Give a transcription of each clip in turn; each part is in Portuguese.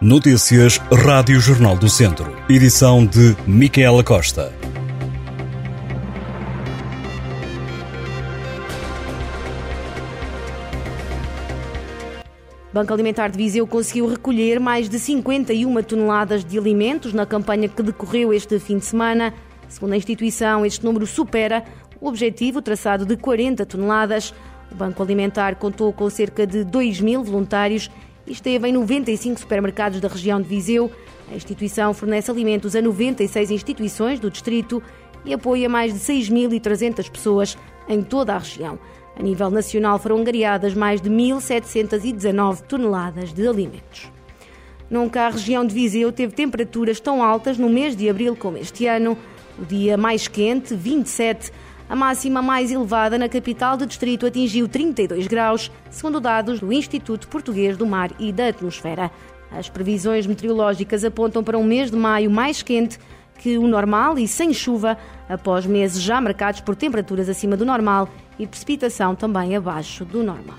Notícias Rádio Jornal do Centro. Edição de Micaela Costa. Banco Alimentar de Viseu conseguiu recolher mais de 51 toneladas de alimentos na campanha que decorreu este fim de semana. Segundo a instituição, este número supera o objetivo traçado de 40 toneladas. O Banco Alimentar contou com cerca de 2 mil voluntários e esteve em 95 supermercados da região de Viseu. A instituição fornece alimentos a 96 instituições do distrito e apoia mais de 6.300 pessoas em toda a região. A nível nacional foram angariadas mais de 1.719 toneladas de alimentos. Nunca a região de Viseu teve temperaturas tão altas no mês de abril como este ano. O dia mais quente, 27, a máxima mais elevada na capital do distrito atingiu 32 graus, segundo dados do Instituto Português do Mar e da Atmosfera. As previsões meteorológicas apontam para um mês de maio mais quente que o normal e sem chuva, após meses já marcados por temperaturas acima do normal e precipitação também abaixo do normal.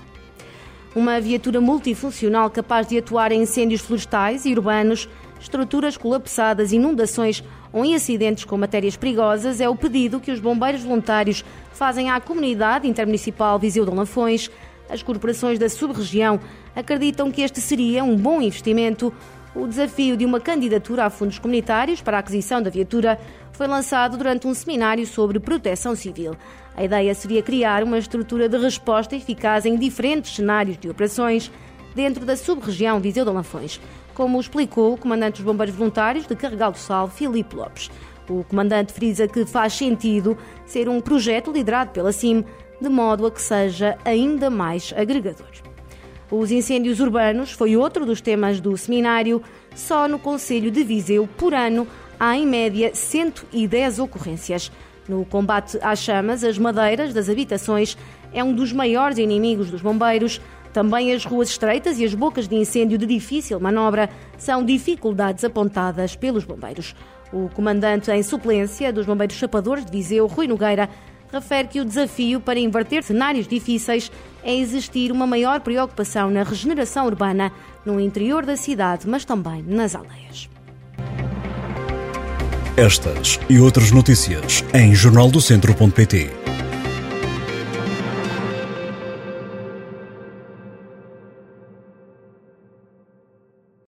Uma viatura multifuncional capaz de atuar em incêndios florestais e urbanos estruturas colapsadas, inundações ou em acidentes com matérias perigosas é o pedido que os bombeiros voluntários fazem à comunidade intermunicipal Viseu de Lafões. As corporações da sub-região acreditam que este seria um bom investimento. O desafio de uma candidatura a fundos comunitários para a aquisição da viatura foi lançado durante um seminário sobre proteção civil. A ideia seria criar uma estrutura de resposta eficaz em diferentes cenários de operações dentro da sub-região Viseu de Lafões como explicou o comandante dos Bombeiros Voluntários de Carregal do Sal, Filipe Lopes. O comandante frisa que faz sentido ser um projeto liderado pela CIM, de modo a que seja ainda mais agregador. Os incêndios urbanos foi outro dos temas do seminário. Só no Conselho de Viseu, por ano, há em média 110 ocorrências. No combate às chamas, as madeiras das habitações é um dos maiores inimigos dos bombeiros, também as ruas estreitas e as bocas de incêndio de difícil manobra são dificuldades apontadas pelos bombeiros. O comandante em suplência dos Bombeiros Chapadores de Viseu, Rui Nogueira, refere que o desafio para inverter cenários difíceis é existir uma maior preocupação na regeneração urbana no interior da cidade, mas também nas aldeias. Estas e outras notícias em jornaldocentro.pt